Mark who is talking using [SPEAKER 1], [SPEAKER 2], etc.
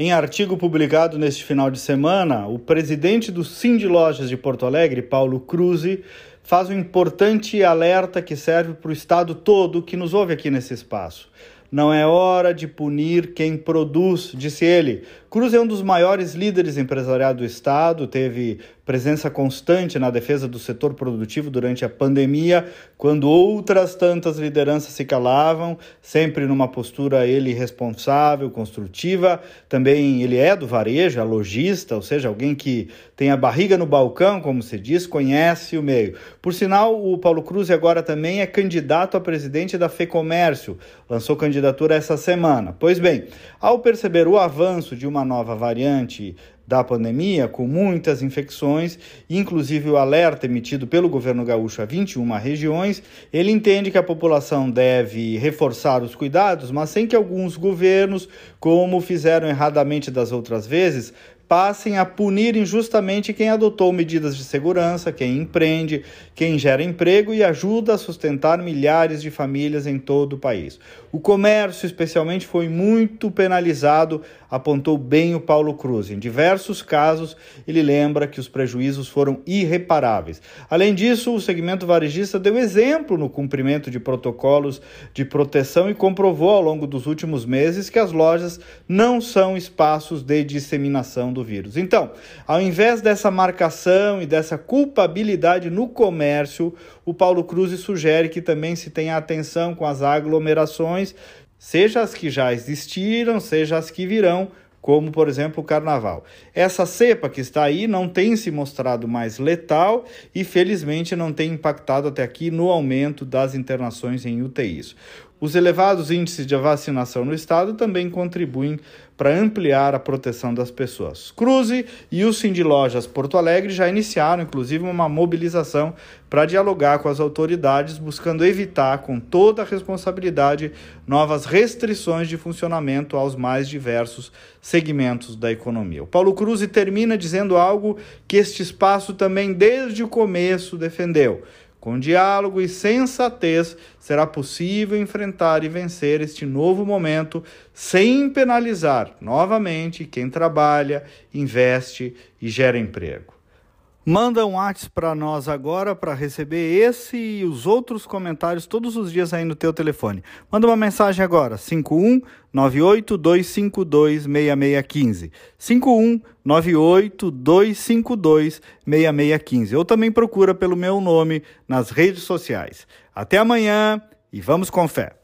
[SPEAKER 1] Em artigo publicado neste final de semana, o presidente do Sim de Lojas de Porto Alegre, Paulo Cruze, faz um importante alerta que serve para o Estado todo que nos ouve aqui nesse espaço. Não é hora de punir quem produz, disse ele. Cruz é um dos maiores líderes empresariais do Estado, teve presença constante na defesa do setor produtivo durante a pandemia, quando outras tantas lideranças se calavam, sempre numa postura ele responsável, construtiva. Também ele é do varejo, é lojista, ou seja, alguém que tem a barriga no balcão, como se diz, conhece o meio. Por sinal, o Paulo Cruz agora também é candidato a presidente da FEComércio, lançou candidatura essa semana. Pois bem, ao perceber o avanço de uma nova variante da pandemia, com muitas infecções, inclusive o alerta emitido pelo governo gaúcho a 21 regiões, ele entende que a população deve reforçar os cuidados, mas sem que alguns governos, como fizeram erradamente das outras vezes, passem a punir injustamente quem adotou medidas de segurança, quem empreende, quem gera emprego e ajuda a sustentar milhares de famílias em todo o país. O comércio, especialmente, foi muito penalizado, apontou bem o Paulo Cruz. Em diversos casos, ele lembra que os prejuízos foram irreparáveis. Além disso, o segmento varejista deu exemplo no cumprimento de protocolos de proteção e comprovou ao longo dos últimos meses que as lojas não são espaços de disseminação do vírus. Então, ao invés dessa marcação e dessa culpabilidade no comércio, o Paulo Cruz sugere que também se tenha atenção com as aglomerações, seja as que já existiram, seja as que virão, como por exemplo o carnaval. Essa cepa que está aí não tem se mostrado mais letal e felizmente não tem impactado até aqui no aumento das internações em UTIs. Os elevados índices de vacinação no estado também contribuem para ampliar a proteção das pessoas. Cruze e o Cindy Lojas Porto Alegre já iniciaram, inclusive, uma mobilização para dialogar com as autoridades, buscando evitar, com toda a responsabilidade, novas restrições de funcionamento aos mais diversos segmentos da economia. O Paulo Cruz termina dizendo algo que este espaço também, desde o começo, defendeu com diálogo e sensatez, será possível enfrentar e vencer este novo momento sem penalizar novamente quem trabalha, investe e gera emprego. Manda um WhatsApp para nós agora para receber esse e os outros comentários todos os dias aí no teu telefone. Manda uma mensagem agora, 5198-252-6615. 5198-252-6615. Ou também procura pelo meu nome nas redes sociais. Até amanhã e vamos com fé.